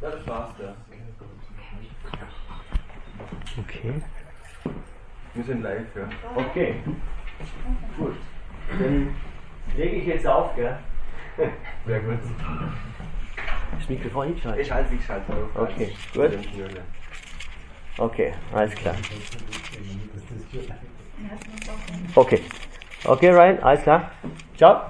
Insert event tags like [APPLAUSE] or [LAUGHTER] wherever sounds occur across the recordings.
Das war's, ja. Okay. Wir sind live, ja. Okay. Gut. Dann lege ich jetzt auf, gell? Sehr gut. Das Mikrofon Ich eingeschaltet. schalte, ich schalte auf. Okay, gut. Okay, alles klar. Okay. Okay, Ryan, alles klar. Ciao.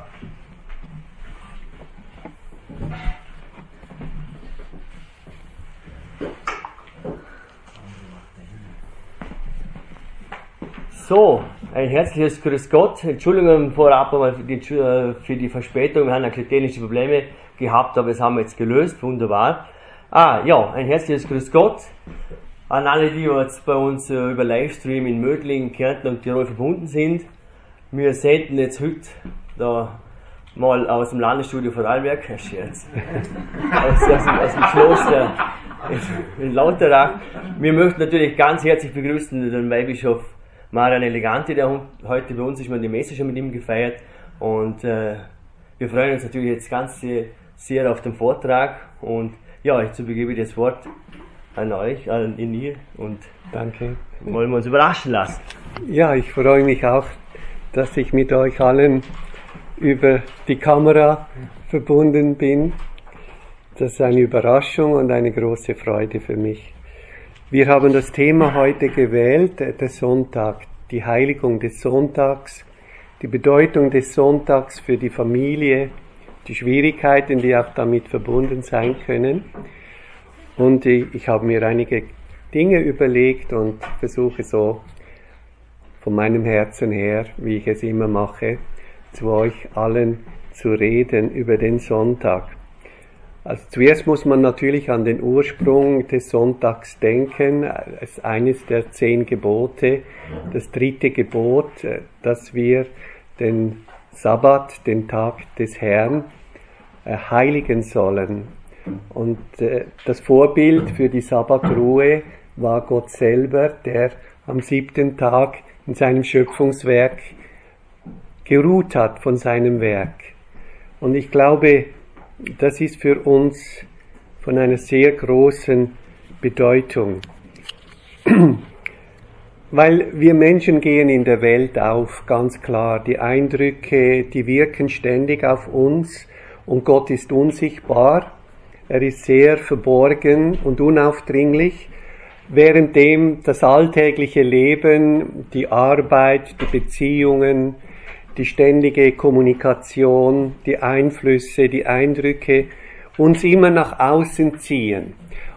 So, ein herzliches Grüß Gott. Entschuldigung vorab einmal für die, äh, für die Verspätung. Wir haben ein technische Probleme gehabt, aber das haben wir jetzt gelöst. Wunderbar. Ah, ja, ein herzliches Grüß Gott an alle, die jetzt bei uns äh, über Livestream in Mödling, Kärnten und Tirol verbunden sind. Wir senden jetzt heute da mal aus dem Landesstudio Vorarlberg, Scherz, aus, aus, aus dem Kloster in, Lauterach. Wir möchten natürlich ganz herzlich begrüßen den Weihbischof Marian Elegante, der heute bei uns ist, wir haben die Messe schon mit ihm gefeiert und äh, wir freuen uns natürlich jetzt ganz sehr, sehr auf den Vortrag und ja, jetzt übergebe ich das Wort an euch, an ihr und Danke. wollen wir uns überraschen lassen. Ja, ich freue mich auch, dass ich mit euch allen über die Kamera verbunden bin. Das ist eine Überraschung und eine große Freude für mich. Wir haben das Thema heute gewählt, äh, der Sonntag, die Heiligung des Sonntags, die Bedeutung des Sonntags für die Familie, die Schwierigkeiten, die auch damit verbunden sein können. Und ich, ich habe mir einige Dinge überlegt und versuche so von meinem Herzen her, wie ich es immer mache, zu euch allen zu reden über den Sonntag. Also zuerst muss man natürlich an den Ursprung des Sonntags denken. Ist eines der zehn Gebote, das dritte Gebot, äh, dass wir den Sabbat, den Tag des Herrn, äh, heiligen sollen. Und äh, das Vorbild für die Sabbatruhe war Gott selber, der am siebten Tag in seinem Schöpfungswerk geruht hat von seinem Werk. Und ich glaube, das ist für uns von einer sehr großen Bedeutung. [CLEARS THROAT] Weil wir Menschen gehen in der Welt auf, ganz klar. Die Eindrücke, die wirken ständig auf uns und Gott ist unsichtbar. Er ist sehr verborgen und unaufdringlich, währenddem das alltägliche Leben, die Arbeit, die Beziehungen, die ständige Kommunikation, die Einflüsse, die Eindrücke uns immer nach außen ziehen.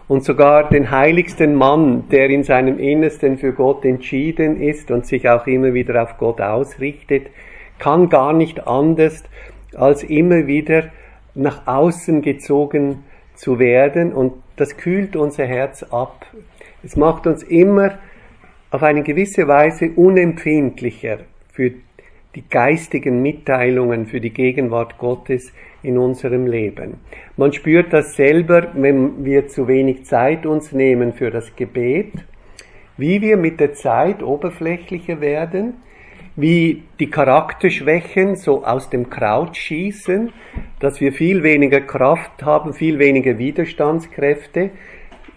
Und sogar den heiligsten Mann, der in seinem Innersten für Gott entschieden ist und sich auch immer wieder auf Gott ausrichtet, kann gar nicht anders, als immer wieder nach außen gezogen zu werden. Und das kühlt unser Herz ab. Es macht uns immer auf eine gewisse Weise unempfindlicher für die geistigen Mitteilungen für die Gegenwart Gottes in unserem Leben. Man spürt das selber, wenn wir zu wenig Zeit uns nehmen für das Gebet, wie wir mit der Zeit oberflächlicher werden, wie die Charakterschwächen so aus dem Kraut schießen, dass wir viel weniger Kraft haben, viel weniger Widerstandskräfte,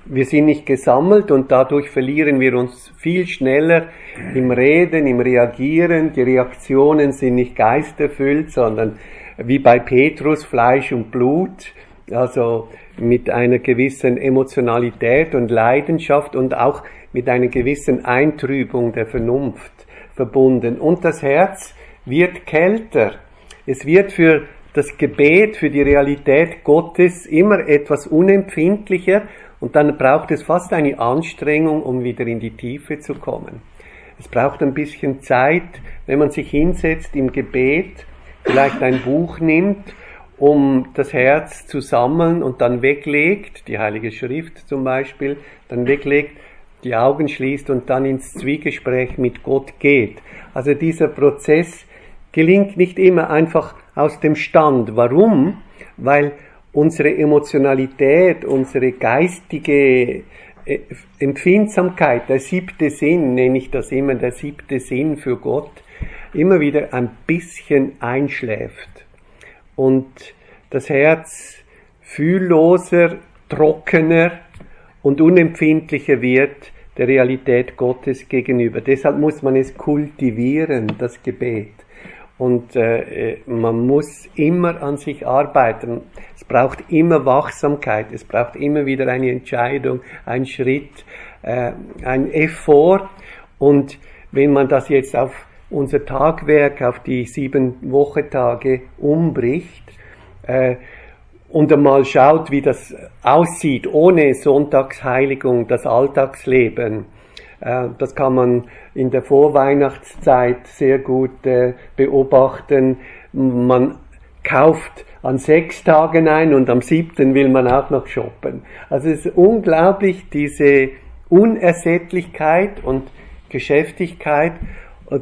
wir sind nicht gesammelt und dadurch verlieren wir uns viel schneller im Reden, im Reagieren. Die Reaktionen sind nicht geisterfüllt, sondern wie bei Petrus Fleisch und Blut, also mit einer gewissen Emotionalität und Leidenschaft und auch mit einer gewissen Eintrübung der Vernunft verbunden. Und das Herz wird kälter. Es wird für das Gebet, für die Realität Gottes immer etwas unempfindlicher und dann braucht es fast eine Anstrengung, um wieder in die Tiefe zu kommen. Es braucht ein bisschen Zeit, wenn man sich hinsetzt im Gebet, vielleicht ein Buch nimmt, um das Herz zu sammeln und dann weglegt, die Heilige Schrift zum Beispiel, dann weglegt, die Augen schließt und dann ins Zwiegespräch mit Gott geht. Also dieser Prozess gelingt nicht immer einfach aus dem Stand. Warum? Weil unsere Emotionalität, unsere geistige äh, Empfindsamkeit, der siebte Sinn, nenne ich das immer, der siebte Sinn für Gott, immer wieder ein bisschen einschläft. und das Herz fühlloser, trockener und unempfindlicher wird der Realität Gottes gegenüber. Deshalb muss man es kultivieren, das Gebet. Und äh, man muss immer an sich arbeiten. Braucht immer Wachsamkeit, es braucht immer wieder eine Entscheidung, ein Schritt, äh, ein Effort. Und wenn man das jetzt auf unser Tagwerk, auf die sieben Wochentage umbricht, äh, und einmal schaut, wie das aussieht ohne Sonntagsheiligung, das Alltagsleben. Äh, das kann man in der Vorweihnachtszeit sehr gut äh, beobachten. Man kauft an sechs Tagen ein und am siebten will man auch noch shoppen. Also es ist unglaublich diese Unersättlichkeit und Geschäftigkeit,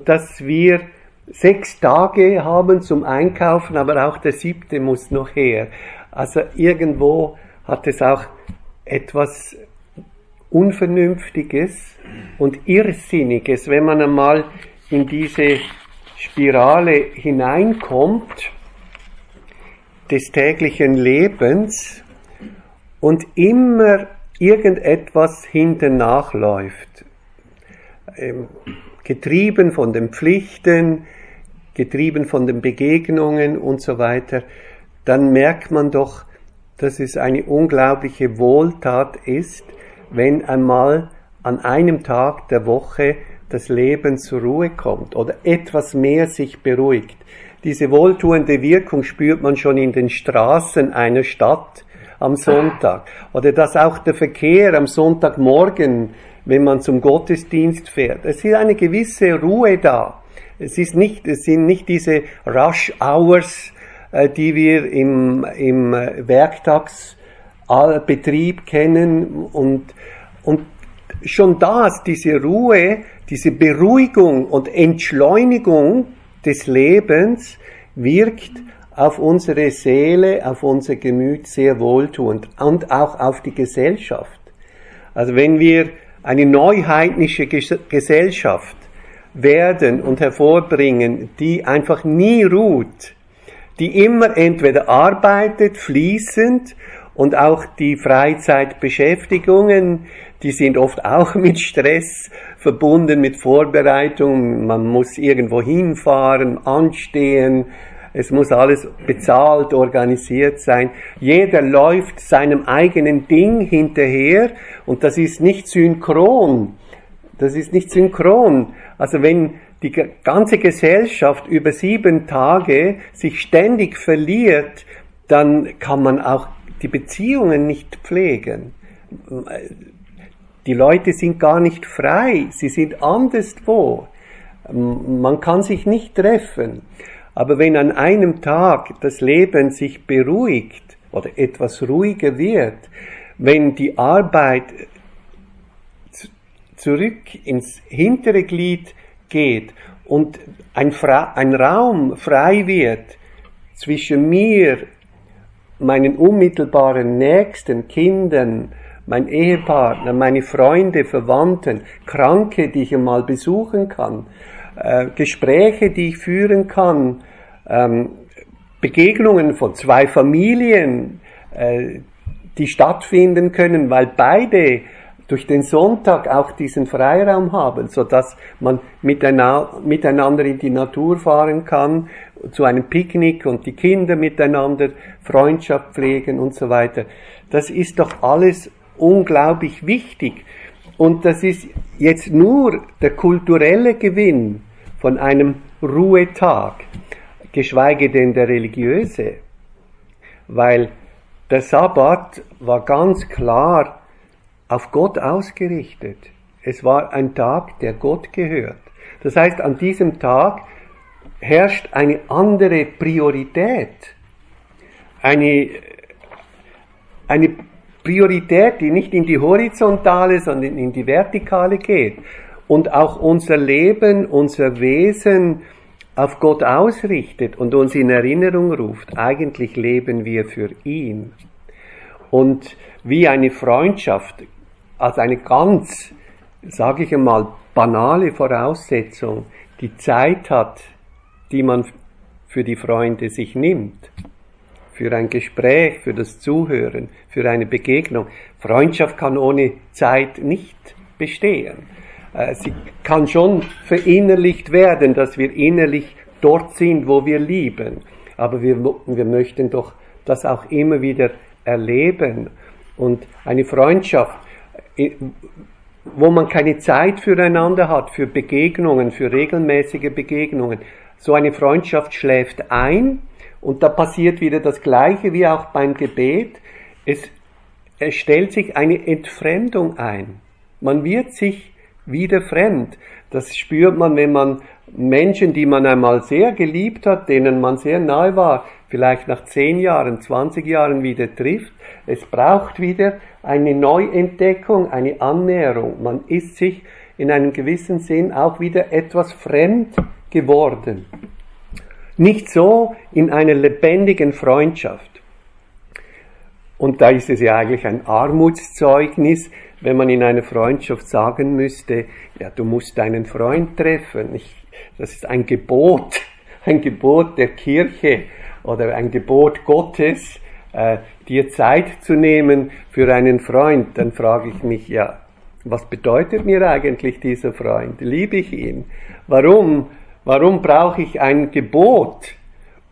dass wir sechs Tage haben zum Einkaufen, aber auch der siebte muss noch her. Also irgendwo hat es auch etwas Unvernünftiges und Irrsinniges, wenn man einmal in diese Spirale hineinkommt des täglichen Lebens und immer irgendetwas hinten nachläuft. Ähm, getrieben von den Pflichten, getrieben von den Begegnungen und so weiter dann merkt man doch, dass es eine unglaubliche Wohltat ist, wenn einmal an einem Tag der Woche das Leben zur Ruhe kommt oder etwas mehr sich beruhigt. Diese wohltuende Wirkung spürt man schon in den Straßen einer Stadt am Sonntag. Oder dass auch der Verkehr am Sonntagmorgen, wenn man zum Gottesdienst fährt, es ist eine gewisse Ruhe da. Es ist nicht, es sind nicht diese Rush Hours, äh, die wir im, im Werktagsbetrieb kennen. Und, und schon das, diese Ruhe, diese Beruhigung und Entschleunigung des Lebens wirkt auf unsere Seele, auf unser Gemüt sehr wohltuend und auch auf die Gesellschaft. Also wenn wir eine neuheidnische Gesellschaft werden und hervorbringen, die einfach nie ruht, die immer entweder arbeitet, fließend, und auch die Freizeitbeschäftigungen, die sind oft auch [LAUGHS] mit Stress verbunden, mit Vorbereitungen. Man muss irgendwo hinfahren, anstehen. Es muss alles bezahlt, organisiert sein. Jeder läuft seinem eigenen Ding hinterher und das ist nicht synchron. Das ist nicht synchron. Also wenn die ganze Gesellschaft über sieben Tage sich ständig verliert, dann kann man auch die Beziehungen nicht pflegen. Die Leute sind gar nicht frei, sie sind anderswo. Man kann sich nicht treffen. Aber wenn an einem Tag das Leben sich beruhigt oder etwas ruhiger wird, wenn die Arbeit zurück ins hintere Glied geht und ein, Fra ein Raum frei wird zwischen mir, meinen unmittelbaren Nächsten, Kindern, mein Ehepartner, meine Freunde, Verwandten, Kranke, die ich einmal besuchen kann, äh, Gespräche, die ich führen kann, ähm, Begegnungen von zwei Familien, äh, die stattfinden können, weil beide durch den Sonntag auch diesen Freiraum haben, so dass man miteinander in die Natur fahren kann, zu einem Picknick und die Kinder miteinander Freundschaft pflegen und so weiter. Das ist doch alles unglaublich wichtig. Und das ist jetzt nur der kulturelle Gewinn von einem Ruhetag, geschweige denn der religiöse. Weil der Sabbat war ganz klar auf Gott ausgerichtet. Es war ein Tag, der Gott gehört. Das heißt, an diesem Tag herrscht eine andere Priorität. Eine, eine Priorität, die nicht in die horizontale, sondern in die vertikale geht. Und auch unser Leben, unser Wesen auf Gott ausrichtet und uns in Erinnerung ruft. Eigentlich leben wir für ihn. Und wie eine Freundschaft als eine ganz, sage ich einmal, banale Voraussetzung die Zeit hat, die man für die Freunde sich nimmt. Für ein Gespräch, für das Zuhören, für eine Begegnung. Freundschaft kann ohne Zeit nicht bestehen. Äh, sie kann schon verinnerlicht werden, dass wir innerlich dort sind, wo wir lieben. Aber wir, wir möchten doch das auch immer wieder erleben. Und eine Freundschaft, wo man keine Zeit füreinander hat, für Begegnungen, für regelmäßige Begegnungen, so eine Freundschaft schläft ein und da passiert wieder das Gleiche wie auch beim Gebet. Es, es stellt sich eine Entfremdung ein. Man wird sich wieder fremd. Das spürt man, wenn man Menschen, die man einmal sehr geliebt hat, denen man sehr nahe war, vielleicht nach zehn Jahren, 20 Jahren wieder trifft. Es braucht wieder eine Neuentdeckung, eine Annäherung. Man ist sich in einem gewissen Sinn auch wieder etwas fremd geworden. Nicht so in einer lebendigen Freundschaft. Und da ist es ja eigentlich ein Armutszeugnis, wenn man in einer Freundschaft sagen müsste, ja, du musst deinen Freund treffen. Ich, das ist ein Gebot, [LAUGHS] ein Gebot der Kirche oder ein Gebot Gottes, äh, dir Zeit zu nehmen für einen Freund. Dann frage ich mich, ja, was bedeutet mir eigentlich dieser Freund? Liebe ich ihn? Warum? Warum brauche ich ein Gebot,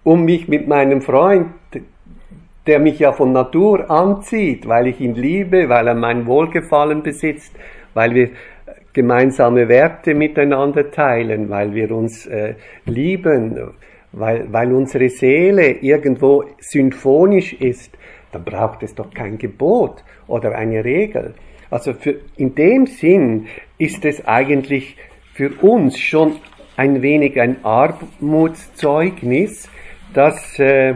um mich mit meinem Freund der mich ja von Natur anzieht, weil ich ihn liebe, weil er mein Wohlgefallen besitzt, weil wir gemeinsame Werte miteinander teilen, weil wir uns äh, lieben, weil, weil unsere Seele irgendwo symphonisch ist, dann braucht es doch kein Gebot oder eine Regel. Also für, in dem Sinn ist es eigentlich für uns schon ein wenig ein Armutszeugnis, dass äh,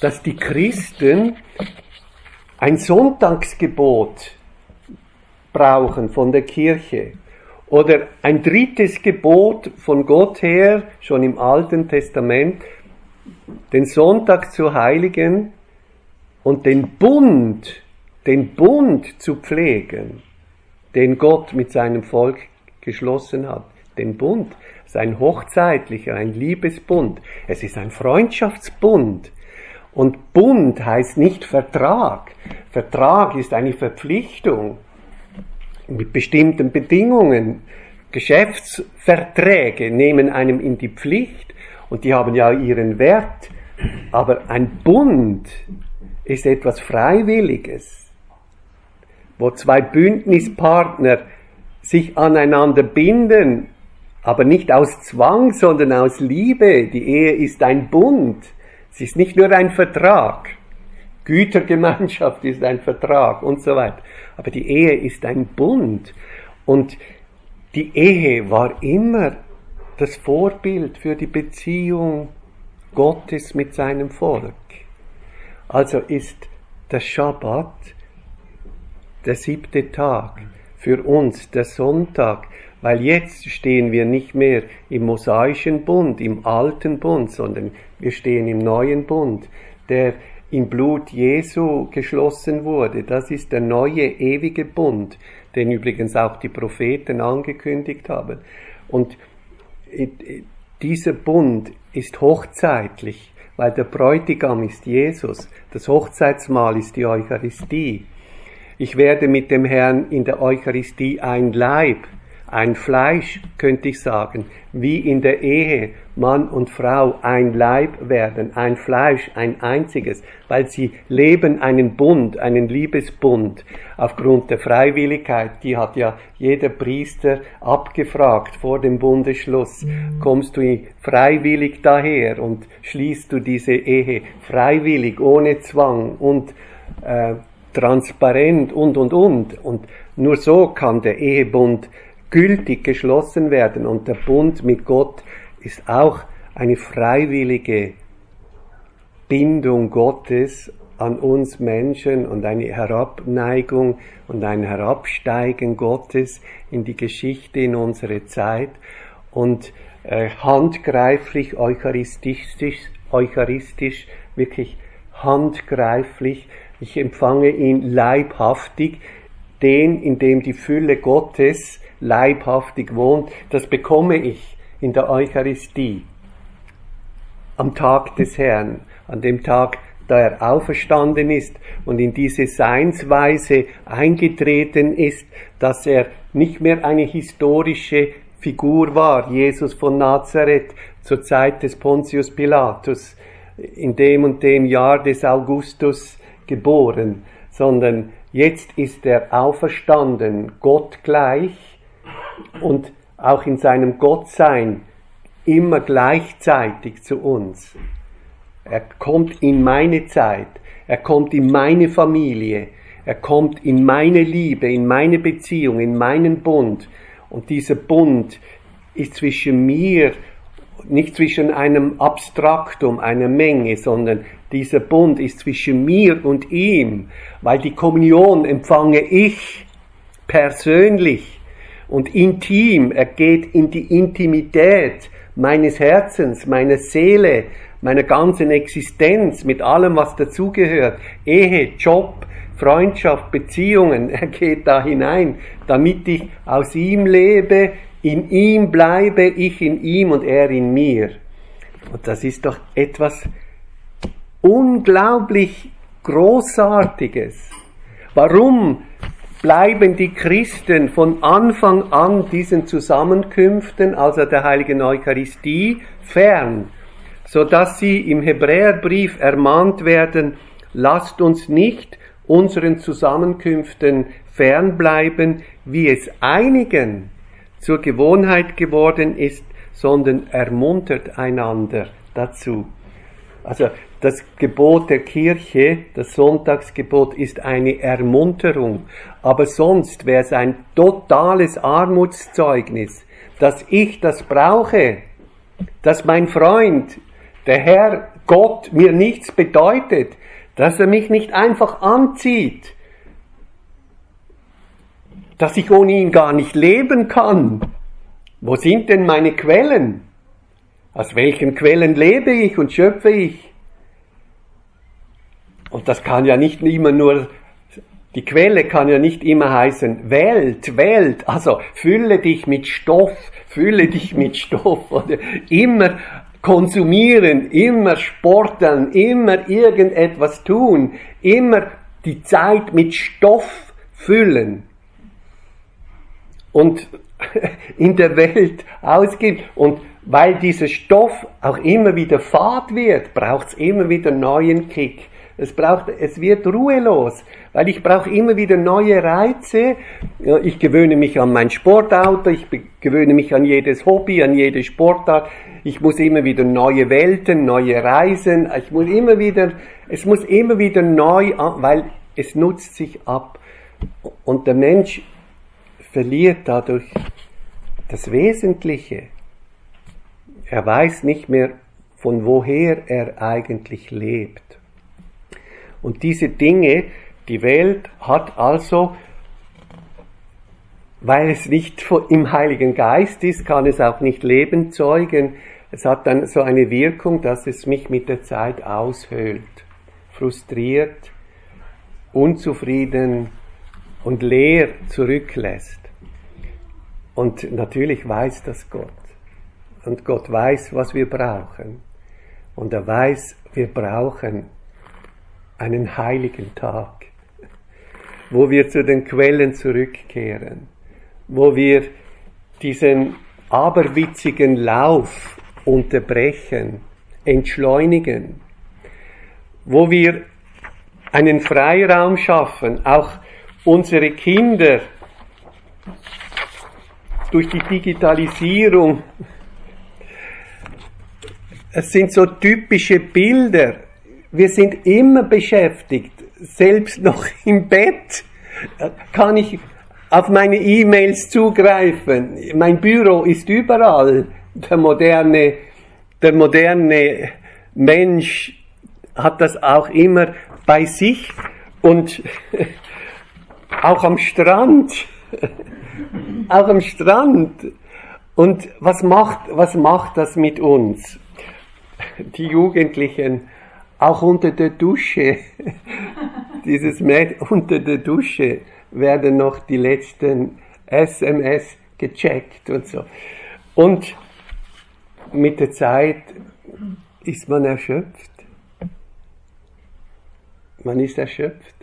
dass die Christen ein Sonntagsgebot brauchen von der Kirche oder ein drittes Gebot von Gott her, schon im Alten Testament, den Sonntag zu heiligen und den Bund, den Bund zu pflegen, den Gott mit seinem Volk geschlossen hat. Den Bund ist ein hochzeitlicher, ein Liebesbund. Es ist ein Freundschaftsbund. Und Bund heißt nicht Vertrag. Vertrag ist eine Verpflichtung mit bestimmten Bedingungen. Geschäftsverträge nehmen einem in die Pflicht und die haben ja ihren Wert. Aber ein Bund ist etwas Freiwilliges, wo zwei Bündnispartner sich aneinander binden, aber nicht aus Zwang, sondern aus Liebe. Die Ehe ist ein Bund. Es ist nicht nur ein Vertrag. Gütergemeinschaft ist ein Vertrag und so weiter. Aber die Ehe ist ein Bund. Und die Ehe war immer das Vorbild für die Beziehung Gottes mit seinem Volk. Also ist der Schabbat der siebte Tag für uns der Sonntag, weil jetzt stehen wir nicht mehr im mosaischen Bund, im alten Bund, sondern wir stehen im neuen Bund, der im Blut Jesu geschlossen wurde. Das ist der neue ewige Bund, den übrigens auch die Propheten angekündigt haben. Und dieser Bund ist hochzeitlich, weil der Bräutigam ist Jesus. Das Hochzeitsmahl ist die Eucharistie. Ich werde mit dem Herrn in der Eucharistie ein Leib ein Fleisch, könnte ich sagen, wie in der Ehe Mann und Frau ein Leib werden, ein Fleisch, ein einziges, weil sie leben einen Bund, einen Liebesbund aufgrund der Freiwilligkeit, die hat ja jeder Priester abgefragt vor dem Bundesschluss. Mhm. Kommst du freiwillig daher und schließt du diese Ehe freiwillig, ohne Zwang und äh, transparent und und und. Und nur so kann der Ehebund gültig geschlossen werden. Und der Bund mit Gott ist auch eine freiwillige Bindung Gottes an uns Menschen und eine Herabneigung und ein Herabsteigen Gottes in die Geschichte in unsere Zeit und äh, handgreiflich, eucharistisch, eucharistisch, wirklich handgreiflich. Ich empfange ihn leibhaftig, den, in dem die Fülle Gottes leibhaftig wohnt, das bekomme ich in der Eucharistie. Am Tag des Herrn, an dem Tag da er auferstanden ist und in diese Seinsweise eingetreten ist, dass er nicht mehr eine historische Figur war, Jesus von Nazareth zur Zeit des Pontius Pilatus, in dem und dem Jahr des Augustus geboren, sondern jetzt ist er auferstanden, Gott gleich und auch in seinem Gottsein immer gleichzeitig zu uns. Er kommt in meine Zeit, er kommt in meine Familie, er kommt in meine Liebe, in meine Beziehung, in meinen Bund. Und dieser Bund ist zwischen mir, nicht zwischen einem Abstraktum, einer Menge, sondern dieser Bund ist zwischen mir und ihm, weil die Kommunion empfange ich persönlich und intim. Er geht in die Intimität meines Herzens, meiner Seele, meiner ganzen Existenz, mit allem, was dazugehört. Ehe, Job, Freundschaft, Beziehungen. [LAUGHS] Er geht da hinein, damit ich aus ihm lebe, in ihm bleibe, ich in ihm und er in mir. Und das ist doch etwas unglaublich Großartiges. Warum bleiben die Christen von Anfang an diesen Zusammenkünften, also der heiligen Eucharistie, fern, so dass sie im Hebräerbrief ermahnt werden, lasst uns nicht unseren Zusammenkünften fernbleiben, wie es einigen zur Gewohnheit geworden ist, sondern ermuntert einander dazu. Also das Gebot der Kirche, das Sonntagsgebot, ist eine Ermunterung. Aber sonst wäre es ein totales Armutszeugnis, dass ich das brauche, dass mein Freund, der Herr Gott, mir nichts bedeutet, dass er mich nicht einfach anzieht, dass ich ohne ihn gar nicht leben kann. Wo sind denn meine Quellen? Aus welchen Quellen lebe ich und schöpfe ich? Und das kann ja nicht immer nur, die Quelle kann ja nicht immer heißen Welt, Welt, also fülle dich mit Stoff, fülle dich mit Stoff [LAUGHS] oder immer konsumieren, immer sporteln, immer irgendetwas tun, immer die Zeit mit Stoff füllen und [LAUGHS] in der Welt ausgeben. Und weil dieser Stoff auch immer wieder fad wird, braucht es immer wieder neuen Kick. Es braucht, es wird ruhelos, weil ich brauche immer wieder neue Reize. Ich gewöhne mich an mein Sportauto, ich gewöhne mich an jedes Hobby, an jede Sportart. Ich muss immer wieder neue Welten, neue Reisen. Ich muss immer wieder, es muss immer wieder neu, weil es nutzt sich ab. Und der Mensch verliert dadurch das Wesentliche. Er weiß nicht mehr, von woher er eigentlich lebt. Und diese Dinge, die Welt hat also, weil es nicht im Heiligen Geist ist, kann es auch nicht Leben zeugen. Es hat dann so eine Wirkung, dass es mich mit der Zeit aushöhlt, frustriert, unzufrieden und leer zurücklässt. Und natürlich weiß das Gott. Und Gott weiß, was wir brauchen. Und er weiß, wir brauchen einen heiligen Tag, wo wir zu den Quellen zurückkehren, wo wir diesen aberwitzigen Lauf unterbrechen, entschleunigen, wo wir einen Freiraum schaffen, auch unsere Kinder durch die Digitalisierung. Es sind so typische Bilder, wir sind immer beschäftigt, selbst noch [LAUGHS] im Bett kann ich auf meine E-Mails zugreifen. Mein Büro ist überall. Der moderne, der moderne Mensch hat das auch immer bei sich und [LAUGHS] auch am Strand. [LAUGHS] auch am Strand. Und was macht, was macht das mit uns? Die Jugendlichen auch unter der Dusche, [LAUGHS] dieses Mäd unter der Dusche werden noch die letzten SMS gecheckt und so. Und mit der Zeit ist man erschöpft. Man ist erschöpft.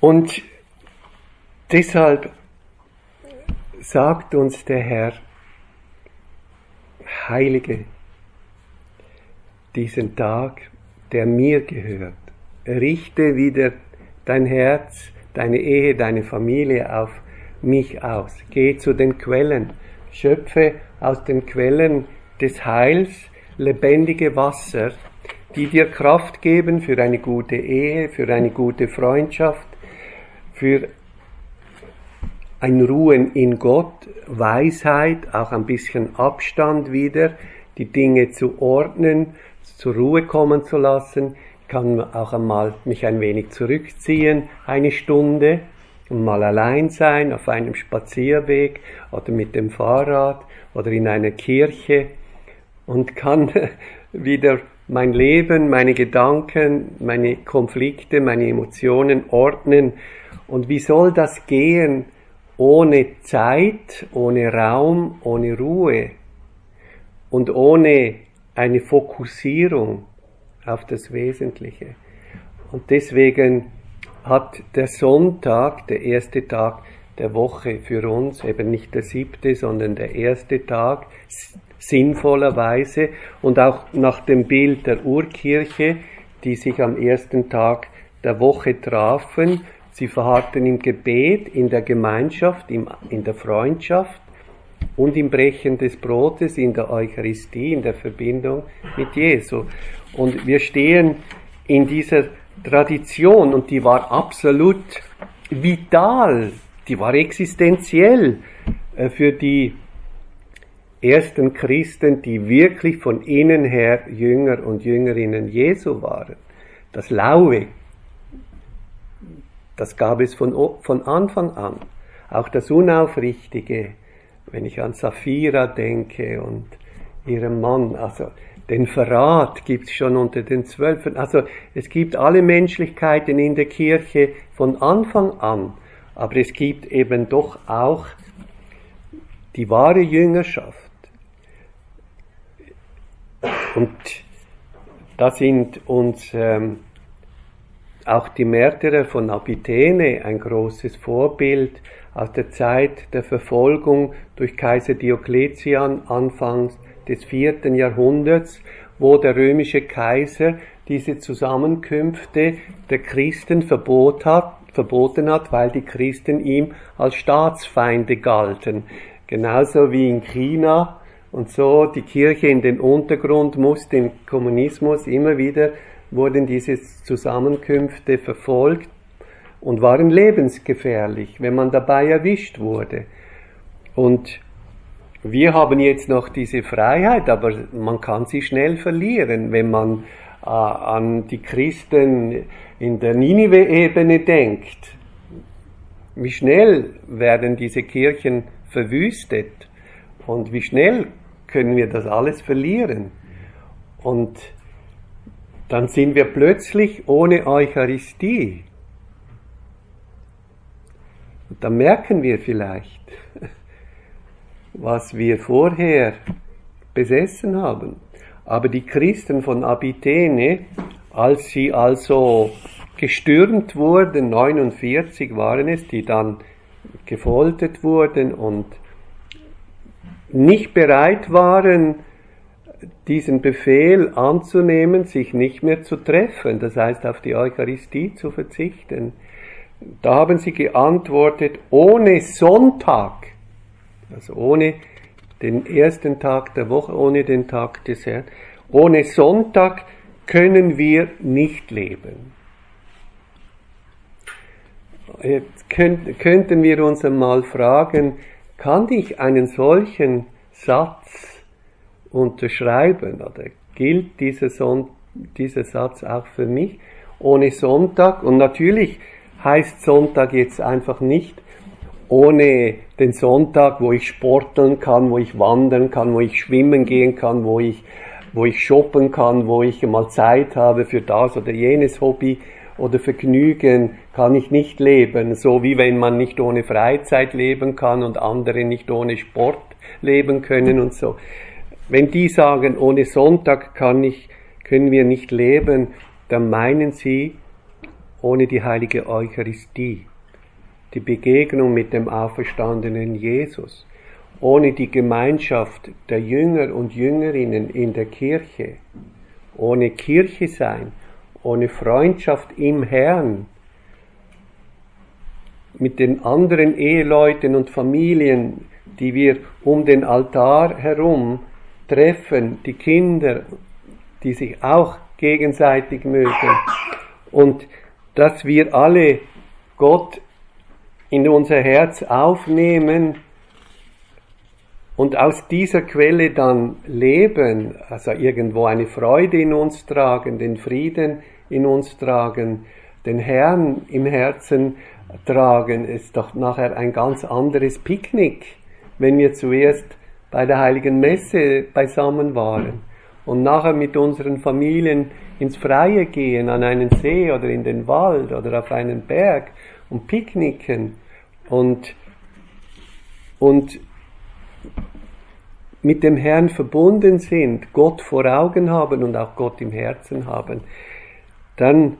Und deshalb sagt uns der Herr, Heilige, diesen Tag, der mir gehört, richte wieder dein Herz, deine Ehe, deine Familie auf mich aus. Geh zu den Quellen, schöpfe aus den Quellen des Heils lebendige Wasser, die dir Kraft geben für eine gute Ehe, für eine gute Freundschaft, für ein Ruhen in Gott, Weisheit, auch ein bisschen Abstand wieder, die Dinge zu ordnen, zur Ruhe kommen zu lassen. Ich kann auch einmal mich ein wenig zurückziehen, eine Stunde, und mal allein sein auf einem Spazierweg oder mit dem Fahrrad oder in einer Kirche und kann [LAUGHS] wieder mein Leben, meine Gedanken, meine Konflikte, meine Emotionen ordnen. Und wie soll das gehen ohne Zeit, ohne Raum, ohne Ruhe und ohne eine Fokussierung auf das Wesentliche? Und deswegen hat der Sonntag, der erste Tag der Woche für uns, eben nicht der siebte, sondern der erste Tag, sinnvollerweise und auch nach dem Bild der Urkirche, die sich am ersten Tag der Woche trafen. Sie verharrten im Gebet, in der Gemeinschaft, in der Freundschaft und im Brechen des Brotes, in der Eucharistie, in der Verbindung mit Jesu. Und wir stehen in dieser Tradition und die war absolut vital, die war existenziell äh, für die ersten Christen, die wirklich von innen her Jünger und Jüngerinnen Jesu waren. Das Laue, das gab es von, von Anfang an. Auch das Unaufrichtige, wenn ich an Sapphira denke und ihrem Mann, also den Verrat gibt es schon unter den Zwölfen. Also es gibt alle Menschlichkeiten in der Kirche von Anfang an, aber es gibt eben doch auch die wahre Jüngerschaft. Und da sind uns ähm, auch die Märtyrer von Apitäne ein großes Vorbild aus der Zeit der Verfolgung durch Kaiser Diokletian anfangs des vierten Jahrhunderts, wo der römische Kaiser diese Zusammenkünfte der Christen verbot hat, verboten hat, weil die Christen ihm als Staatsfeinde galten. Genauso wie in China und so die Kirche in den Untergrund musste im Kommunismus immer wieder wurden diese Zusammenkünfte verfolgt und waren lebensgefährlich, wenn man dabei erwischt wurde. Und wir haben jetzt noch diese Freiheit, aber man kann sie schnell verlieren, wenn man äh, an die Christen in der Ninive-Ebene denkt. Wie schnell werden diese Kirchen verwüstet und wie schnell können wir das alles verlieren. Und dann sind wir plötzlich ohne Eucharistie. Und dann merken wir vielleicht, [LAUGHS] was wir vorher besessen haben. Aber die Christen von Abitäne, als sie also gestürmt wurden, 49 waren es, die dann gefoltert wurden und nicht bereit waren, diesen Befehl anzunehmen, sich nicht mehr zu treffen, das heißt auf die Eucharistie zu verzichten. Da haben sie geantwortet, ohne Sonntag also ohne den ersten Tag der Woche, ohne den Tag des Herrn, ohne Sonntag können wir nicht leben. Jetzt könnten wir uns einmal fragen, kann ich einen solchen Satz unterschreiben oder gilt dieser, Son dieser Satz auch für mich? Ohne Sonntag, und natürlich heißt Sonntag jetzt einfach nicht, ohne den Sonntag, wo ich sporteln kann, wo ich wandern kann, wo ich schwimmen gehen kann, wo ich, wo ich shoppen kann, wo ich mal Zeit habe für das oder jenes Hobby oder Vergnügen, kann ich nicht leben, so wie wenn man nicht ohne Freizeit leben kann und andere nicht ohne Sport leben können und so. Wenn die sagen, ohne Sonntag kann ich, können wir nicht leben, dann meinen sie ohne die heilige Eucharistie, die Begegnung mit dem auferstandenen Jesus, ohne die Gemeinschaft der Jünger und Jüngerinnen in der Kirche, ohne Kirche sein, ohne Freundschaft im Herrn, mit den anderen Eheleuten und Familien, die wir um den Altar herum treffen, die Kinder, die sich auch gegenseitig mögen. Und dass wir alle Gott in unser Herz aufnehmen und aus dieser Quelle dann leben, also irgendwo eine Freude in uns tragen, den Frieden in uns tragen, den Herrn im Herzen tragen, ist doch nachher ein ganz anderes Picknick, wenn wir zuerst bei der heiligen Messe beisammen waren und nachher mit unseren Familien ins Freie gehen, an einen See oder in den Wald oder auf einen Berg und picknicken und, und mit dem Herrn verbunden sind, Gott vor Augen haben und auch Gott im Herzen haben, dann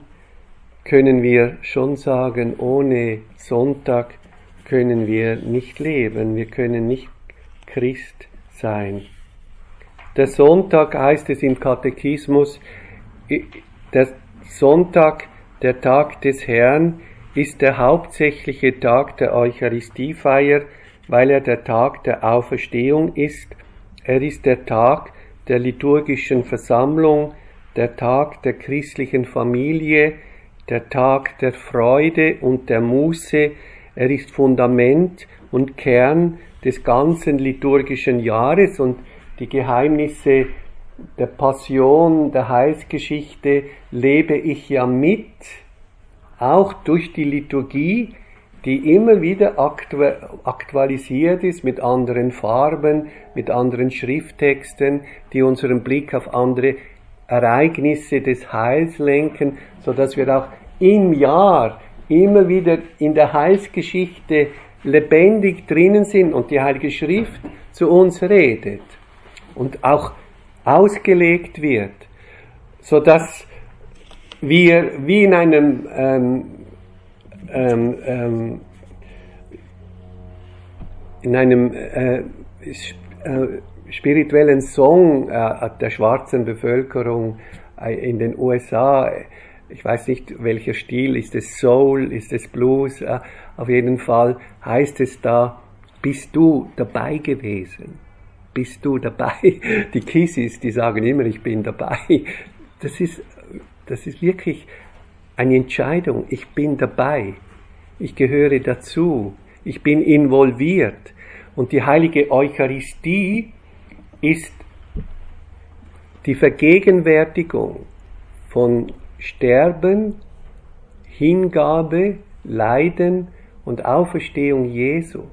können wir schon sagen, ohne Sonntag können wir nicht leben, wir können nicht Christ sein. Der Sonntag heißt es im Katechismus, der Sonntag, der Tag des Herrn, ist der hauptsächliche Tag der Eucharistiefeier, weil er der Tag der Auferstehung ist er ist der Tag der liturgischen Versammlung, der Tag der christlichen Familie, der Tag der Freude und der Muße. Er ist Fundament und Kern des ganzen liturgischen Jahres und die Geheimnisse der Passion, der Heilsgeschichte lebe ich ja mit, auch durch die Liturgie, die immer wieder aktualisiert ist mit anderen Farben, mit anderen Schrifttexten, die unseren Blick auf andere Ereignisse des Heils lenken, so dass wir auch im Jahr immer wieder in der Heilsgeschichte lebendig drinnen sind und die Heilige Schrift zu uns redet und auch ausgelegt wird, so dass wir wie in einem ähm, ähm, ähm, in einem äh, äh, spirituellen Song äh, der schwarzen Bevölkerung äh, in den USA, ich weiß nicht welcher Stil, ist es Soul, ist es Blues, auf jeden Fall heißt es da, bist du dabei gewesen? Bist du dabei? [LAUGHS] Die Kisses, die sagen immer, ich bin dabei. Das ist, das ist wirklich eine Entscheidung. Ich bin dabei. Ich gehöre dazu. Ich bin involviert. Und die heilige Eucharistie ist die Vergegenwärtigung von Sterben, Hingabe, Leiden und Auferstehung Jesu.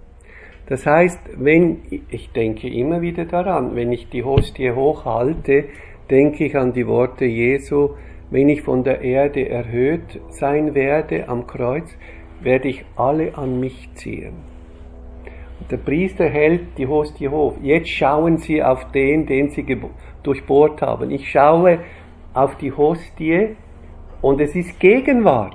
Das heißt, wenn, ich denke immer wieder daran, wenn ich die Hostie hochhalte, denke ich an die Worte Jesu, wenn ich von der Erde erhöht sein werde am Kreuz, werde ich alle an mich ziehen. Und der Priester hält die Hostie hoch. Jetzt schauen Sie auf den, den Sie durchbohrt haben. Ich schaue auf die Hostie und es ist Gegenwart.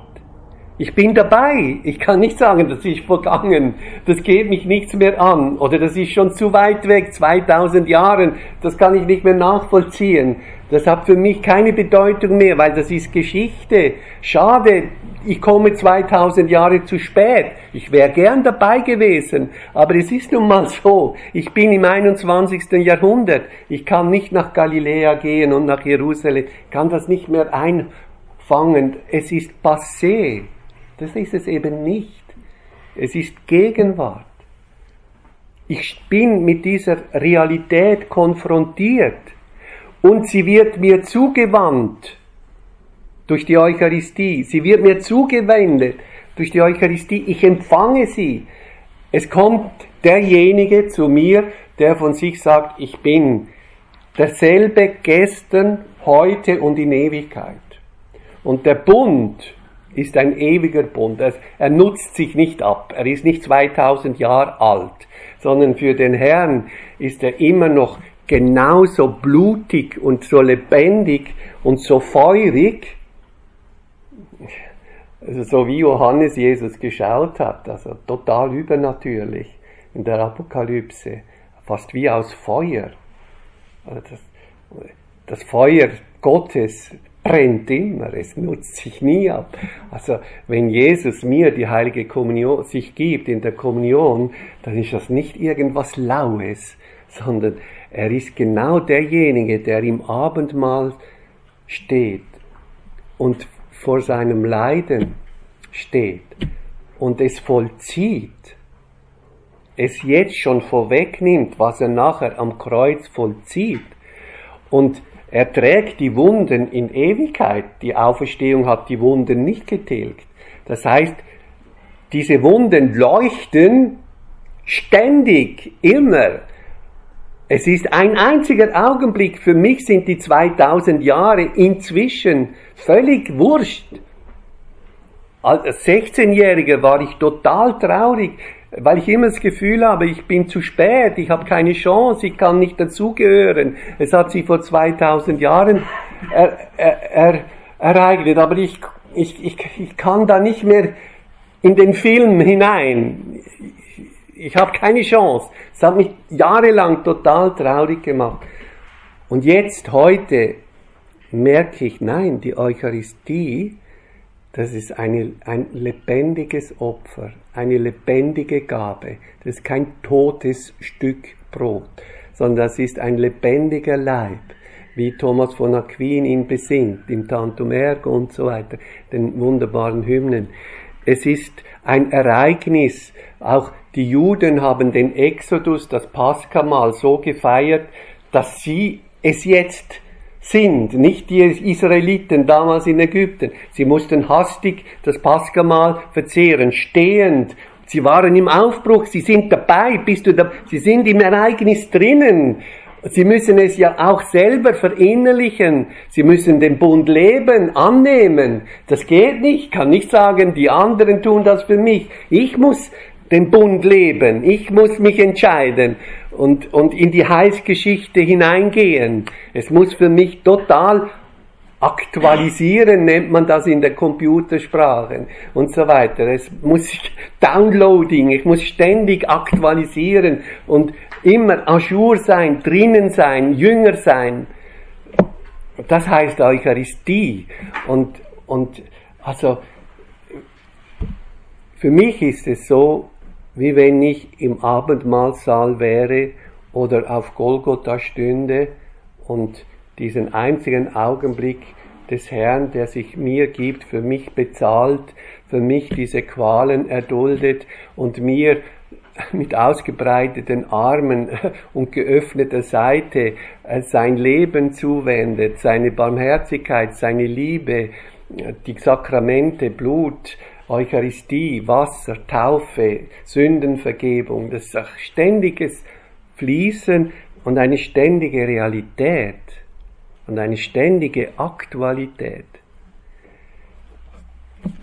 Ich bin dabei. Ich kann nicht sagen, das ist vergangen. Das geht mich nichts mehr an. Oder das ist schon zu weit weg, 2000 Jahren. Das kann ich nicht mehr nachvollziehen. Das hat für mich keine Bedeutung mehr, weil das ist Geschichte. Schade, ich komme 2000 Jahre zu spät. Ich wäre gern dabei gewesen. Aber es ist nun mal so. Ich bin im 21. Jahrhundert. Ich kann nicht nach Galiläa gehen und nach Jerusalem. Ich kann das nicht mehr einfangen. Es ist passé. Das ist es eben nicht. Es ist Gegenwart. Ich bin mit dieser Realität konfrontiert und sie wird mir zugewandt durch die Eucharistie. Sie wird mir zugewendet durch die Eucharistie. Ich empfange sie. Es kommt derjenige zu mir, der von sich sagt, ich bin derselbe gestern, heute und in Ewigkeit. Und der Bund, ist ein ewiger Bund. Er nutzt sich nicht ab. Er ist nicht 2000 Jahre alt, sondern für den Herrn ist er immer noch genauso blutig und so lebendig und so feurig, also so wie Johannes Jesus geschaut hat, also total übernatürlich in der Apokalypse, fast wie aus Feuer. Also das, das Feuer Gottes brennt immer, es nutzt sich nie ab. Also wenn Jesus mir die heilige Kommunion sich gibt in der Kommunion, dann ist das nicht irgendwas Laues, sondern er ist genau derjenige, der im Abendmahl steht und vor seinem Leiden steht und es vollzieht, es jetzt schon vorwegnimmt, was er nachher am Kreuz vollzieht und er trägt die Wunden in Ewigkeit. Die Auferstehung hat die Wunden nicht getilgt. Das heißt, diese Wunden leuchten ständig, immer. Es ist ein einziger Augenblick. Für mich sind die 2000 Jahre inzwischen völlig wurscht. Als 16-Jähriger war ich total traurig weil ich immer das Gefühl habe, ich bin zu spät, ich habe keine Chance, ich kann nicht dazugehören. Es hat sich vor 2000 Jahren er, er, er, ereignet, aber ich, ich, ich, ich kann da nicht mehr in den Film hinein. Ich habe keine Chance. Es hat mich jahrelang total traurig gemacht. Und jetzt, heute, merke ich, nein, die Eucharistie, das ist eine, ein lebendiges Opfer, eine lebendige Gabe. Das ist kein totes Stück Brot, sondern das ist ein lebendiger Leib, wie Thomas von Aquin ihn besingt, im Tantum Ergo und so weiter, den wunderbaren Hymnen. Es ist ein Ereignis, auch die Juden haben den Exodus, das Paschamal so gefeiert, dass sie es jetzt sind, nicht die Israeliten damals in Ägypten. Sie mussten hastig das Paschamahl verzehren, stehend. Sie waren im Aufbruch, sie sind dabei, bist du da, sie sind im Ereignis drinnen. Sie müssen es ja auch selber verinnerlichen. Sie müssen den Bund leben, annehmen. Das geht nicht. Ich kann nicht sagen, die anderen tun das für mich. Ich muss den Bund leben. Ich muss mich entscheiden und, und in die Heilsgeschichte hineingehen. Es muss für mich total aktualisieren, nennt man das in der Computersprache und so weiter. Es muss [LAUGHS] Downloading, ich muss ständig aktualisieren und immer ajour sein, drinnen sein, jünger sein. Das heißt Eucharistie. Und, und also für mich ist es so, wie wenn ich im Abendmahlsaal wäre oder auf Golgotha stünde und diesen einzigen Augenblick des Herrn, der sich mir gibt, für mich bezahlt, für mich diese Qualen erduldet und mir mit ausgebreiteten Armen [LAUGHS] und geöffneter Seite äh, sein Leben zuwendet, seine Barmherzigkeit, seine Liebe, die Sakramente, Blut, Eucharistie, Wasser, Taufe, Sündenvergebung, das ist ein ständiges Fließen und eine ständige Realität und eine ständige Aktualität.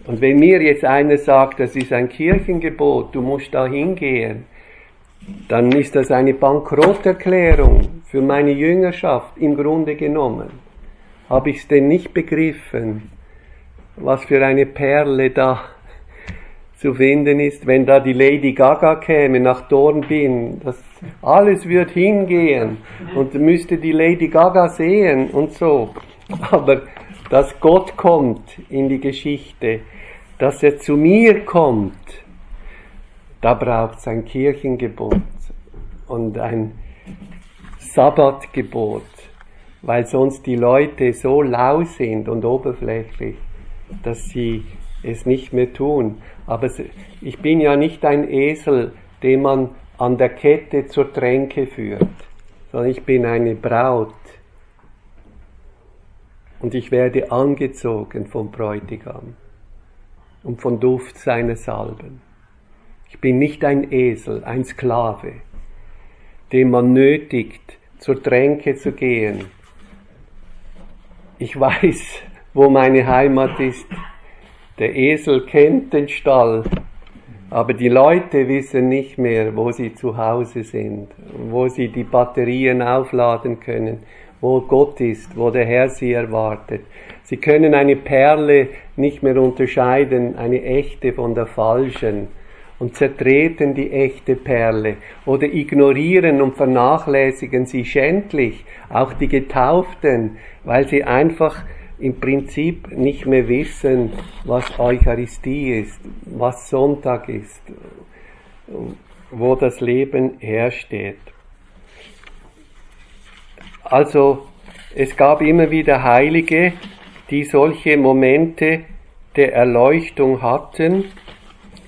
Und wenn mir jetzt einer sagt, das ist ein Kirchengebot, du musst da hingehen, dann ist das eine Bankrotterklärung für meine Jüngerschaft im Grunde genommen. Habe ich es denn nicht begriffen, was für eine Perle da zu finden ist, wenn da die Lady Gaga käme nach Dornbin, das alles wird hingehen und müsste die Lady Gaga sehen und so. Aber dass Gott kommt in die Geschichte, dass er zu mir kommt, da braucht es ein Kirchengebot und ein Sabbatgebot, weil sonst die Leute so lau sind und oberflächlich, dass sie es nicht mehr tun. Aber ich bin ja nicht ein Esel, den man an der Kette zur Tränke führt, sondern ich bin eine Braut. Und ich werde angezogen vom Bräutigam und vom Duft seiner Salben. Ich bin nicht ein Esel, ein Sklave, den man nötigt, zur Tränke zu gehen. Ich weiß, wo meine Heimat ist. Der Esel kennt den Stall Aber die Leute wissen nicht mehr, wo sie zu Hause sind, wo sie die Batterien aufladen können, wo Gott ist, wo der Herr sie erwartet. Sie können eine Perle nicht mehr unterscheiden, eine echte von der falschen, und zertreten die echte Perle oder ignorieren und vernachlässigen sie schändlich, auch die Getauften, weil sie einfach im Prinzip nicht mehr wissen, was Eucharistie ist, was Sonntag ist, wo das Leben hersteht. Also es gab immer wieder Heilige, die solche Momente der Erleuchtung hatten,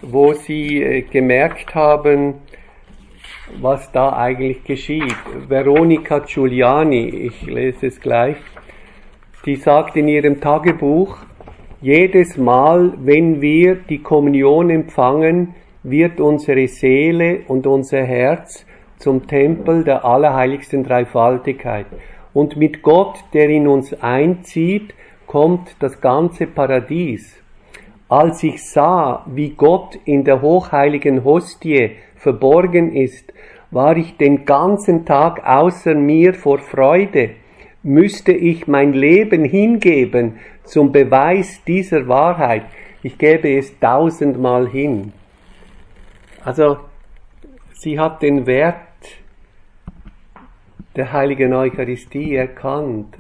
wo sie äh, gemerkt haben, was da eigentlich geschieht. Veronica Giuliani, ich lese es gleich, die sagt in ihrem Tagebuch, jedes Mal, wenn wir die Kommunion empfangen, wird unsere Seele und unser Herz zum Tempel der allerheiligsten Dreifaltigkeit. Und mit Gott, der in uns einzieht, kommt das ganze Paradies. Als ich sah, wie Gott in der hochheiligen Hostie verborgen ist, war ich den ganzen Tag außer mir vor Freude. Müsste ich mein Leben hingeben zum Beweis dieser Wahrheit, ich gäbe es tausendmal hin. Also, sie hat den Wert der heiligen Eucharistie erkannt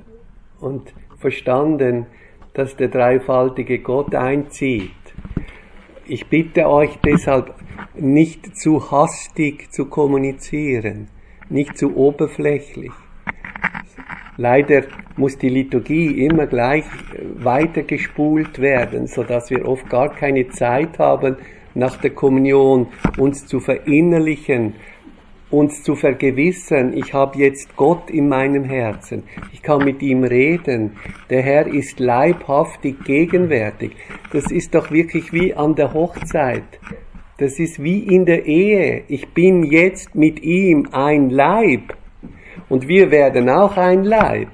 und verstanden, dass der dreifaltige Gott einzieht. Ich bitte euch deshalb nicht zu hastig zu kommunizieren, nicht zu oberflächlich. Leider muss die Liturgie immer gleich weitergespult werden, so dass wir oft gar keine Zeit haben, nach der Kommunion uns zu verinnerlichen, uns zu vergewissern, ich habe jetzt Gott in meinem Herzen, ich kann mit ihm reden, der Herr ist leibhaftig gegenwärtig. Das ist doch wirklich wie an der Hochzeit. Das ist wie in der Ehe. Ich bin jetzt mit ihm ein Leib. Und wir werden auch ein Leib.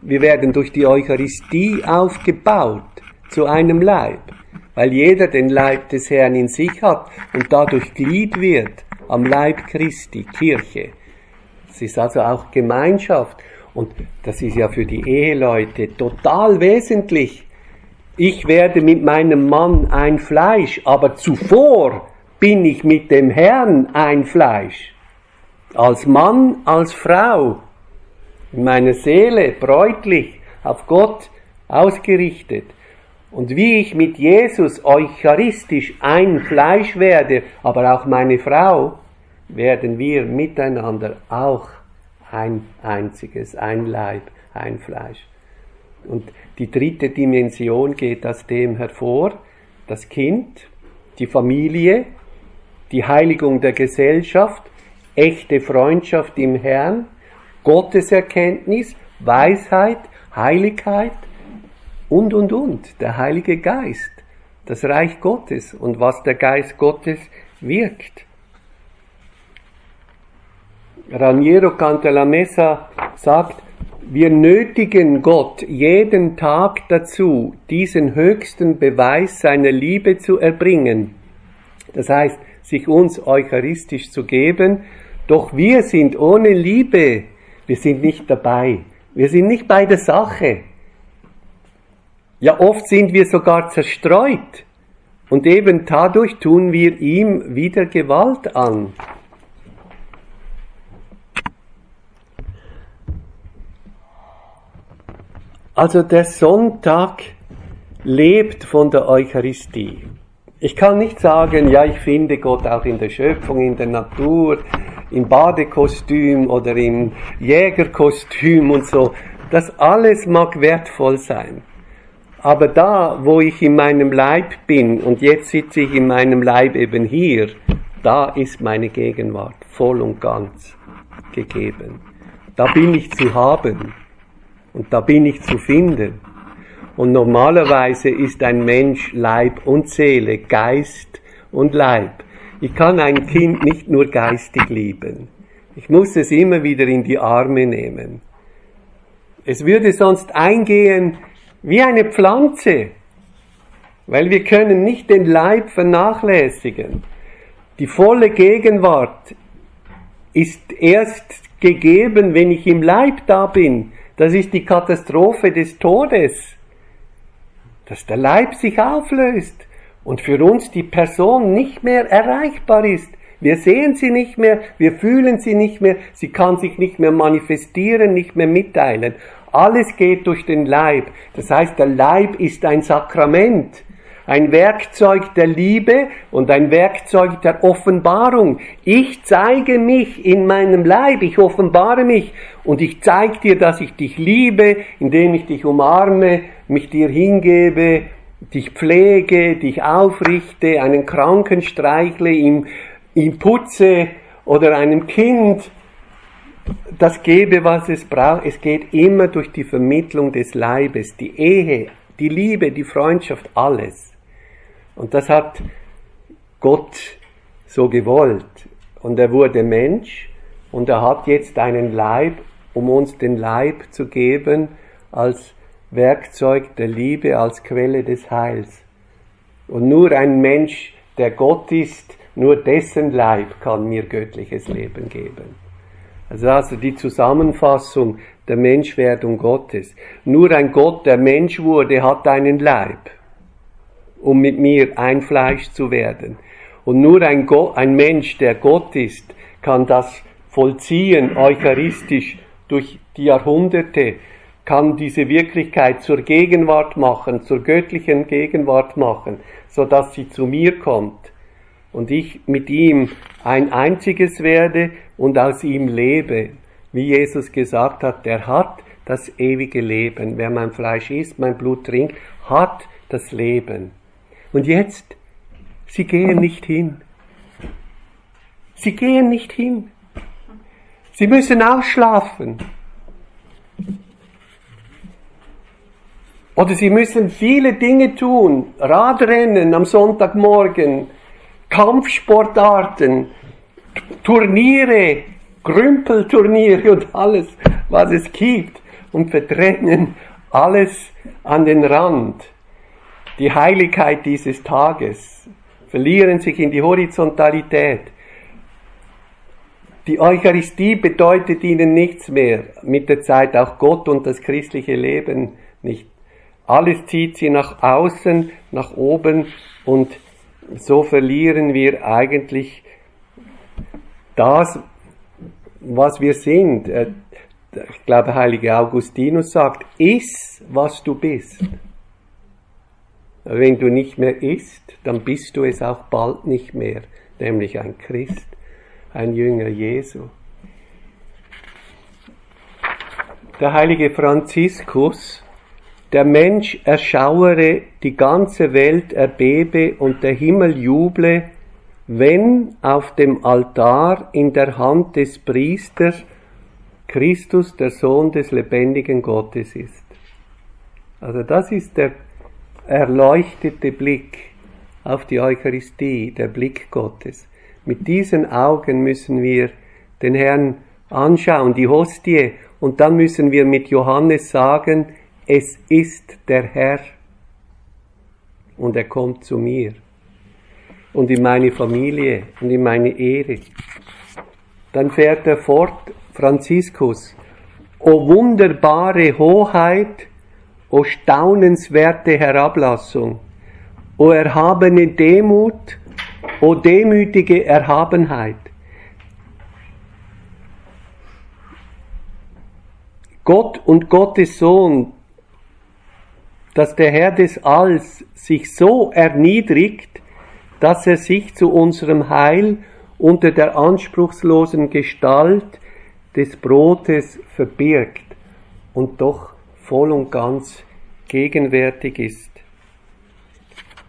Wir werden durch die Eucharistie aufgebaut zu einem Leib, weil jeder den Leib des Herrn in sich hat und dadurch Glied wird am Leib Christi, Kirche. Es ist also auch Gemeinschaft und das ist ja für die Eheleute total wesentlich. Ich werde mit meinem Mann ein Fleisch, aber zuvor bin ich mit dem Herrn ein Fleisch. Als Mann, als Frau. In meiner Seele bräutlich auf Gott ausgerichtet. Und wie ich mit Jesus eucharistisch ein Fleisch werde, aber auch meine Frau, werden wir miteinander auch ein einziges, ein Leib, ein Fleisch. Und die dritte Dimension geht aus dem hervor, das Kind, die Familie, die Heiligung der Gesellschaft, echte Freundschaft im Herrn, Gotteserkenntnis, Weisheit, Heiligkeit und, und, und, der Heilige Geist, das Reich Gottes und was der Geist Gottes wirkt. Raniero Cantalamessa sagt, wir nötigen Gott jeden Tag dazu, diesen höchsten Beweis seiner Liebe zu erbringen. Das heißt, sich uns eucharistisch zu geben, doch wir sind ohne Liebe, wir sind nicht dabei. Wir sind nicht bei der Sache. Ja, oft sind wir sogar zerstreut. Und eben dadurch tun wir ihm wieder Gewalt an. Also der Sonntag lebt von der Eucharistie. Ich kann nicht sagen, ja, ich finde Gott auch in der Schöpfung, in der Natur, im Badekostüm oder im Jägerkostüm und so. Das alles mag wertvoll sein. Aber da, wo ich in meinem Leib bin, und jetzt sitze ich in meinem Leib eben hier, da ist meine Gegenwart voll und ganz gegeben. Da bin ich zu haben. Und da bin ich zu finden. Und normalerweise ist ein Mensch Leib und Seele, Geist und Leib. Ich kann ein Kind nicht nur geistig lieben. Ich muss es immer wieder in die Arme nehmen. Es würde sonst eingehen wie eine Pflanze. weil wir können nicht den Leib vernachlässigen. Die volle Gegenwart ist erst gegeben, wenn ich im Leib da bin. Das ist die Katastrophe des Todes, dass der Leib sich auflöst und für uns die Person nicht mehr erreichbar ist. Wir sehen sie nicht mehr, wir fühlen sie nicht mehr, sie kann sich nicht mehr manifestieren, nicht mehr mitteilen. Alles geht durch den Leib. Das heißt, der Leib ist ein Sakrament, ein Werkzeug der Liebe und ein Werkzeug der Offenbarung. Ich zeige mich in meinem Leib, ich offenbare mich und ich zeige dir, dass ich dich liebe, indem ich dich umarme, mich dir hingebe, dich pflege, dich aufrichte, einen Kranken streichle, ihm ihm putze oder einem Kind das gebe, was es braucht. Es geht immer durch die Vermittlung des Leibes, die Ehe, die Liebe, die Freundschaft, alles. Und das hat Gott so gewollt. Und er wurde Mensch und er hat jetzt einen Leib, um uns den Leib zu geben als Werkzeug der Liebe, als Quelle des Heils. Und nur ein Mensch, der Gott ist, nur dessen Leib kann mir göttliches Leben geben. Also, also die Zusammenfassung der Menschwerdung Gottes. Nur ein Gott, der Mensch wurde, hat einen Leib, um mit mir ein Fleisch zu werden. Und nur ein, Gott, ein Mensch, der Gott ist, kann das vollziehen, eucharistisch, durch die Jahrhunderte, kann diese Wirklichkeit zur Gegenwart machen, zur göttlichen Gegenwart machen, so dass sie zu mir kommt und ich mit ihm ein einziges werde und aus ihm lebe. Wie Jesus gesagt hat, der hat das ewige Leben. Wer mein Fleisch isst, mein Blut trinkt, hat das Leben. Und jetzt, sie gehen nicht hin. Sie gehen nicht hin. Sie müssen ausschlafen. Oder sie müssen viele Dinge tun. Radrennen am Sonntagmorgen, Kampfsportarten, Turniere, Grümpelturniere und alles, was es gibt und verdrängen alles an den Rand. Die Heiligkeit dieses Tages verlieren sich in die Horizontalität. Die Eucharistie bedeutet ihnen nichts mehr, mit der Zeit auch Gott und das christliche Leben nicht. Alles zieht sie nach außen, nach oben und so verlieren wir eigentlich das, was wir sind. Äh, ich glaube, Heilige Augustinus sagt, iss, was du bist. Wenn du nicht mehr isst, dann bist du es auch bald nicht mehr, nämlich ein Christ, ein Jünger Jesu. Der heilige Franziskus der Mensch erschauere, die ganze Welt erbebe und der Himmel juble, wenn auf dem Altar in der Hand des Priesters Christus, der Sohn des lebendigen Gottes ist. Also das ist der erleuchtete Blick auf die Eucharistie, der Blick Gottes. Mit diesen Augen müssen wir den Herrn anschauen, die Hostie, und dann müssen wir mit Johannes sagen, es ist der Herr und er kommt zu mir und in meine Familie und in meine Ehre. Dann fährt er fort, Franziskus, o wunderbare Hoheit, o staunenswerte Herablassung, o erhabene Demut, o demütige Erhabenheit. Gott und Gottes Sohn dass der Herr des Alls sich so erniedrigt, dass er sich zu unserem Heil unter der anspruchslosen Gestalt des Brotes verbirgt und doch voll und ganz gegenwärtig ist.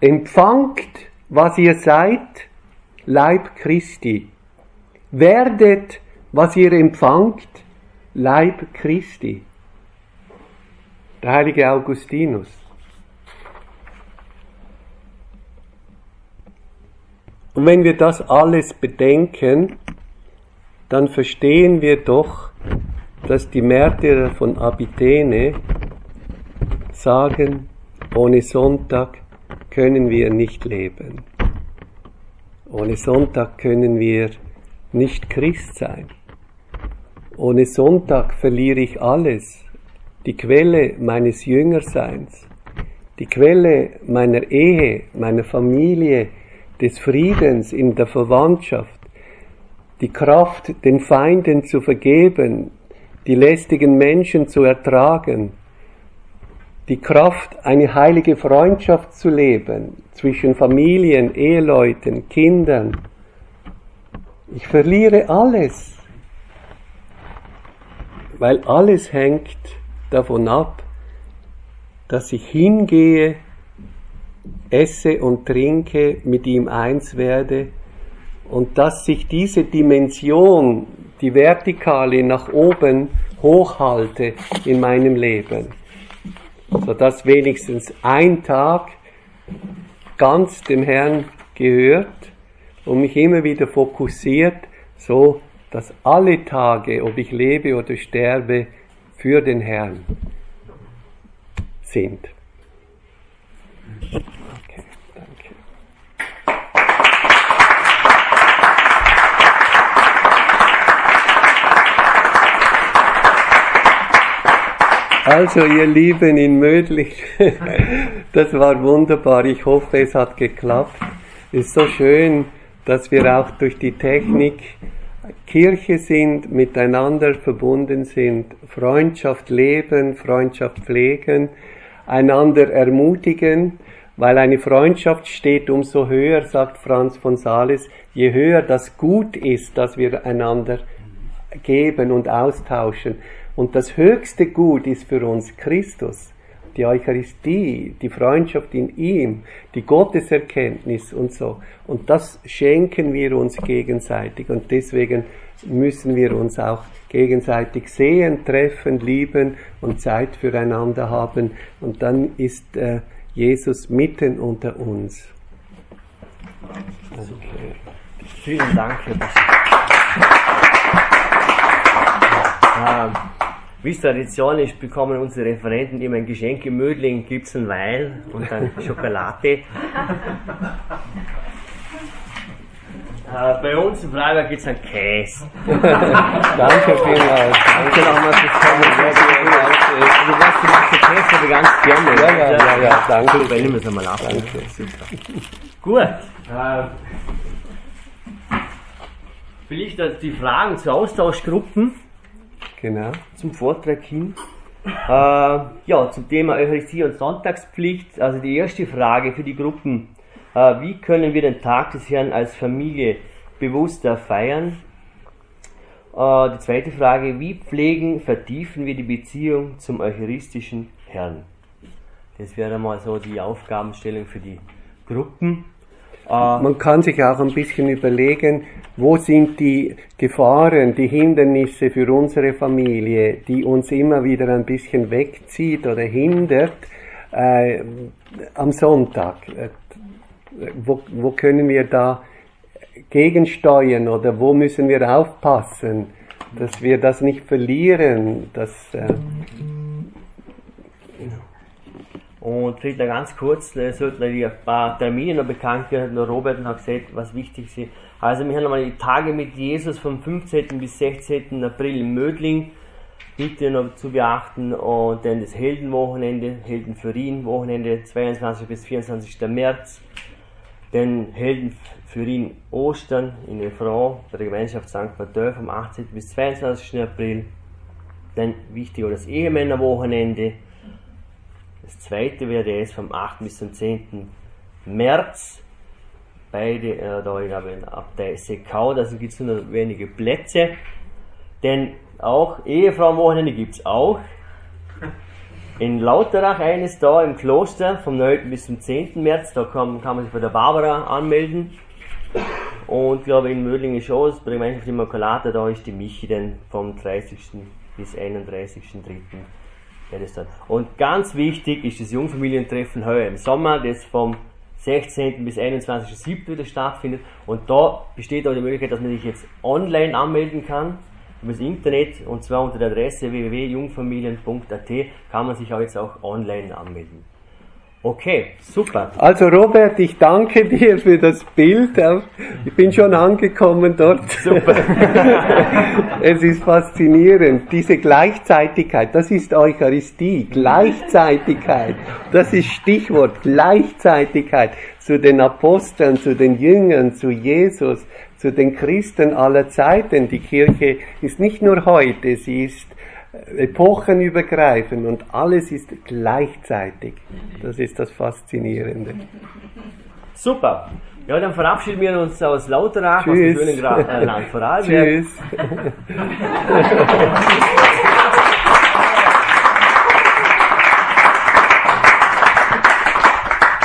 Empfangt, was ihr seid, Leib Christi. Werdet, was ihr empfangt, Leib Christi der heilige Augustinus. Und wenn wir das alles bedenken, dann verstehen wir doch, dass die Märtyrer von Abitene sagen, ohne Sonntag können wir nicht leben. Ohne Sonntag können wir nicht Christ sein. Ohne Sonntag verliere ich alles, die Quelle meines Jüngerseins, die Quelle meiner Ehe, meiner Familie, des Friedens in der Verwandtschaft, die Kraft, den Feinden zu vergeben, die lästigen Menschen zu ertragen, die Kraft, eine heilige Freundschaft zu leben zwischen Familien, Eheleuten, Kindern. Ich verliere alles, weil alles hängt davon ab, dass ich hingehe, esse und trinke, mit ihm eins werde und dass sich diese Dimension, die Vertikale nach oben hochhalte in meinem Leben, sodass wenigstens ein Tag ganz dem Herrn gehört und mich immer wieder fokussiert, so dass alle Tage, ob ich lebe oder sterbe, für den Herrn sind. Also ihr Lieben in Mödlich, [LAUGHS] das war wunderbar. Ich hoffe, es hat geklappt. Ist so schön, dass wir auch durch die Technik Kirche sind, miteinander verbunden sind, Freundschaft leben, Freundschaft pflegen, einander ermutigen, weil eine Freundschaft steht umso höher, sagt Franz von Sales, je höher das Gut ist, dass wir einander geben und austauschen. Und das höchste Gut ist für uns Christus, die Eucharistie, die Freundschaft in ihm, die Gotteserkenntnis und so. Und das schenken wir uns gegenseitig. Und deswegen müssen wir uns auch gegenseitig sehen, treffen, lieben und Zeit füreinander haben. Und dann ist äh, Jesus mitten unter uns. Okay. Vielen Dank, Herr. Ähm, wie es Tradition ist, bekommen unsere Referenten immer ein Geschenk im Mödling, gibt es einen Wein und dann [LAUGHS] Schokolade. äh, bei uns in Freiburg gibt es einen Käse. [LAUGHS] Danke vielmals. Danke nochmal fürs Kommen. Also was du machst, den Käse ich ganz gerne. Ja, ja, ja, ja, danke. Super, ich nehme es einmal ab. Danke. Super. Gut. Äh, vielleicht die Fragen zu Austauschgruppen Genau. zum Vortrag hin. Äh, ja, zum Thema Eucharistie und Sonntagspflicht. Also die erste Frage für die Gruppen. Äh, wie können wir den Tag des Herrn als Familie bewusster feiern? Äh, die zweite Frage, wie pflegen, vertiefen wir die Beziehung zum eucharistischen Herrn? Das wäre mal so die Aufgabenstellung für die Gruppen. Äh, Man kann sich auch ein bisschen überlegen, wo sind die Gefahren, die Hindernisse für unsere Familie, die uns immer wieder ein bisschen wegzieht oder hindert äh, am Sonntag. Äh, wo, wo können wir da gegensteuern oder wo müssen wir aufpassen, dass wir das nicht verlieren, dass äh, Und vielleicht ganz kurz, äh, sollten ein paar Termine noch bekannt werden. Robert hat gesagt, was wichtig ist. Also wir haben nochmal die Tage mit Jesus vom 15. bis 16. April in Mödling. Bitte noch zu beachten. Und dann das Heldenwochenende, Helden für ihn Wochenende, 22. bis 24. März. Dann Helden für ihn Ostern in Refrain bei der Gemeinschaft St. Mathieu vom 18. bis 22. April. Dann wichtig das Ehemännerwochenende. Das zweite wäre jetzt vom 8. bis zum 10. März. Beide äh, da, ich glaube, in Abtei Sekau, da gibt es nur wenige Plätze. Denn auch Ehefrauenwochenende gibt es auch. In Lauterach eines da im Kloster vom 9. bis zum 10. März, da kann, kann man sich bei der Barbara anmelden. Und glaube in Mödling ist bei der Gemeinschaft Immaculata, da ist die Michi dann vom 30. bis 31.3. Ja, das dann. Und ganz wichtig ist das Jungfamilientreffen heuer im Sommer, das vom 16. bis 21.07. wieder stattfindet. Und da besteht auch die Möglichkeit, dass man sich jetzt online anmelden kann über das Internet und zwar unter der Adresse www.jungfamilien.at kann man sich auch jetzt auch online anmelden. Okay, super. Also Robert, ich danke dir für das Bild. Ich bin schon angekommen dort. Super. [LAUGHS] es ist faszinierend. Diese Gleichzeitigkeit, das ist Eucharistie. Gleichzeitigkeit. Das ist Stichwort. Gleichzeitigkeit zu den Aposteln, zu den Jüngern, zu Jesus, zu den Christen aller Zeiten. Die Kirche ist nicht nur heute, sie ist epochenübergreifend und alles ist gleichzeitig. Das ist das Faszinierende. Super. Ja, dann verabschieden wir uns aus Lauterach, aus dem Tschüss. schönen Gra äh, Land Vorarlberg. Tschüss. [LAUGHS]